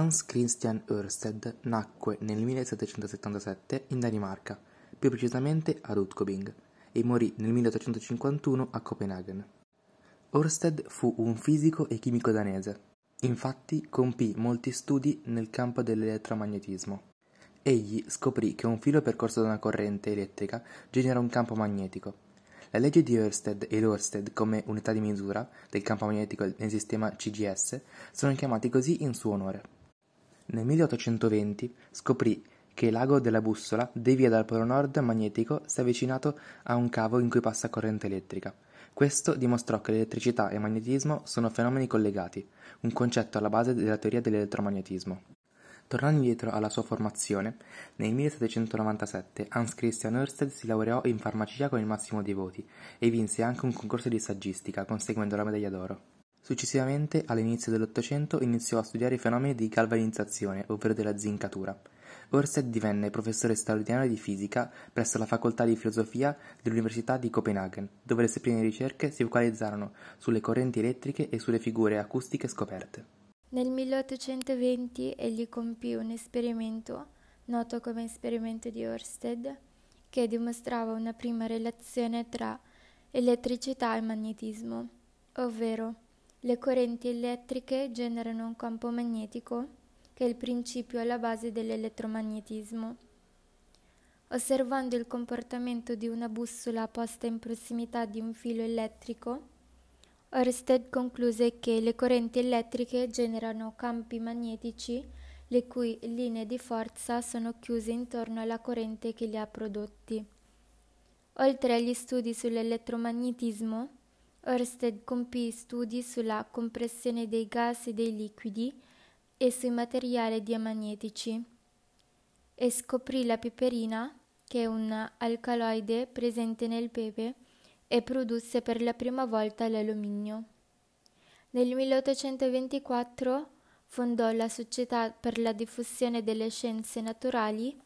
Hans Christian Ørsted nacque nel 1777 in Danimarca, più precisamente a Rudkøbing, e morì nel 1851 a Copenaghen. Ørsted fu un fisico e chimico danese. Infatti compì molti studi nel campo dell'elettromagnetismo. Egli scoprì che un filo percorso da una corrente elettrica genera un campo magnetico. La legge di Ørsted e l'Ørsted come unità di misura del campo magnetico nel sistema CGS sono chiamati così in suo onore. Nel 1820 scoprì che l'ago della bussola devia dal polo nord magnetico se avvicinato a un cavo in cui passa corrente elettrica. Questo dimostrò che l'elettricità e il magnetismo sono fenomeni collegati, un concetto alla base della teoria dell'elettromagnetismo. Tornando indietro alla sua formazione, nel 1797 Hans Christian Ørsted si laureò in farmacia con il massimo dei voti e vinse anche un concorso di saggistica, conseguendo la medaglia d'oro. Successivamente, all'inizio dell'Ottocento, iniziò a studiare i fenomeni di galvanizzazione, ovvero della zincatura. Ørsted divenne professore straordinario di fisica presso la facoltà di filosofia dell'Università di Copenaghen, dove le sue prime ricerche si focalizzarono sulle correnti elettriche e sulle figure acustiche scoperte. Nel 1820 egli compì un esperimento, noto come esperimento di Ørsted, che dimostrava una prima relazione tra elettricità e magnetismo, ovvero le correnti elettriche generano un campo magnetico, che è il principio alla base dell'elettromagnetismo. Osservando il comportamento di una bussola posta in prossimità di un filo elettrico, Ørsted concluse che le correnti elettriche generano campi magnetici le cui linee di forza sono chiuse intorno alla corrente che li ha prodotti. Oltre agli studi sull'elettromagnetismo, Ørsted compì studi sulla compressione dei gas e dei liquidi e sui materiali diamagnetici e scoprì la peperina, che è un alcaloide presente nel pepe, e produsse per la prima volta l'alluminio. Nel 1824 fondò la Società per la diffusione delle scienze naturali,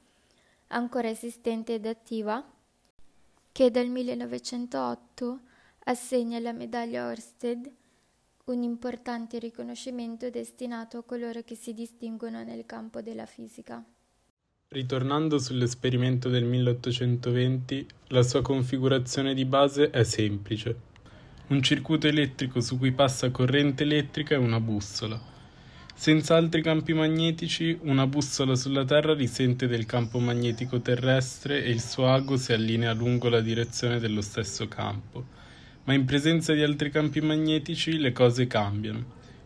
ancora esistente ed attiva, che dal 1908 assegna la medaglia Ørsted, un importante riconoscimento destinato a coloro che si distinguono nel campo della fisica. Ritornando sull'esperimento del 1820, la sua configurazione di base è semplice. Un circuito elettrico su cui passa corrente elettrica e una bussola. Senza altri campi magnetici, una bussola sulla Terra risente del campo magnetico terrestre e il suo ago si allinea lungo la direzione dello stesso campo. Ma in presenza di altri campi magnetici le cose cambiano.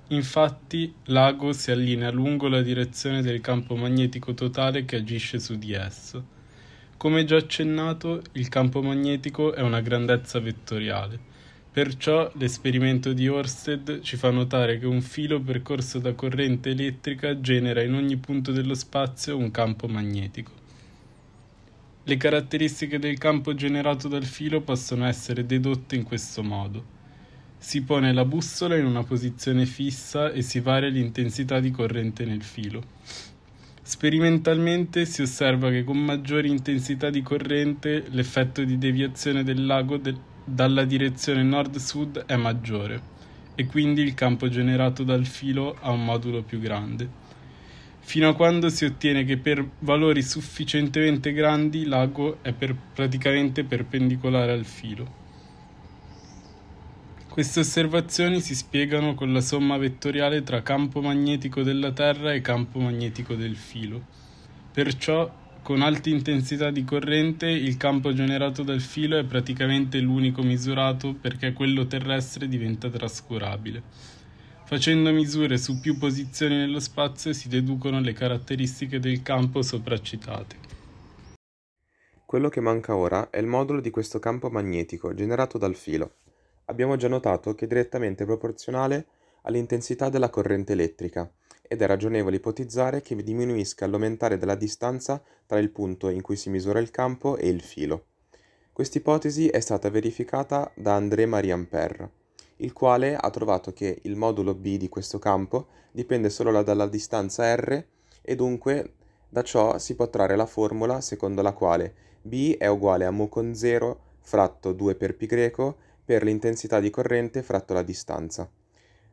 Infatti, l'ago si allinea lungo la direzione del campo magnetico totale che agisce su di esso. Come già accennato, il campo magnetico è una grandezza vettoriale. Perciò l'esperimento di Ørsted ci fa notare che un filo percorso da corrente elettrica genera in ogni punto dello spazio un campo magnetico. Le caratteristiche del campo generato dal filo possono essere dedotte in questo modo. Si pone la bussola in una posizione fissa e si varia l'intensità di corrente nel filo. Sperimentalmente si osserva che con maggiore intensità di corrente l'effetto di deviazione del lago de- dalla direzione nord-sud è maggiore e quindi il campo generato dal filo ha un modulo più grande. Fino a quando si ottiene che per valori sufficientemente grandi l'ago è per praticamente perpendicolare al filo. Queste osservazioni si spiegano con la somma vettoriale tra campo magnetico della Terra e campo magnetico del filo. Perciò, con alte intensità di corrente, il campo generato dal filo è praticamente l'unico misurato perché quello terrestre diventa trascurabile. Facendo misure su più posizioni nello spazio si deducono le caratteristiche del campo sopracitate. Quello che manca ora è il modulo di questo campo magnetico generato dal filo abbiamo già notato che è direttamente proporzionale all'intensità della corrente elettrica ed è ragionevole ipotizzare che diminuisca all'aumentare della distanza tra il punto in cui si misura il campo e il filo. Questa ipotesi è stata verificata da André-Marie Ampère, il quale ha trovato che il modulo B di questo campo dipende solo dalla distanza r e dunque da ciò si può trarre la formula secondo la quale B è uguale a mu con 0 fratto 2 per π greco per l'intensità di corrente fratto la distanza.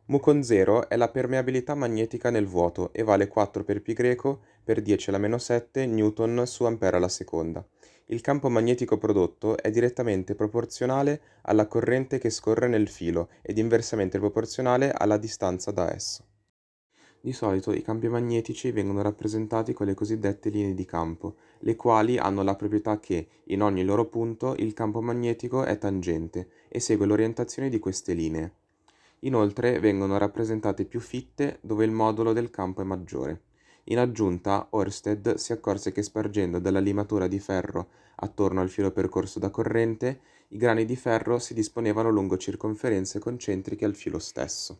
Mu con 0 è la permeabilità magnetica nel vuoto e vale 4 per π per 10 alla meno 7 newton su ampere alla seconda. Il campo magnetico prodotto è direttamente proporzionale alla corrente che scorre nel filo ed inversamente proporzionale alla distanza da esso. Di solito i campi magnetici vengono rappresentati con le cosiddette linee di campo, le quali hanno la proprietà che, in ogni loro punto, il campo magnetico è tangente e segue l'orientazione di queste linee. Inoltre vengono rappresentate più fitte dove il modulo del campo è maggiore. In aggiunta, Oersted si accorse che spargendo della limatura di ferro attorno al filo percorso da corrente, i grani di ferro si disponevano lungo circonferenze concentriche al filo stesso.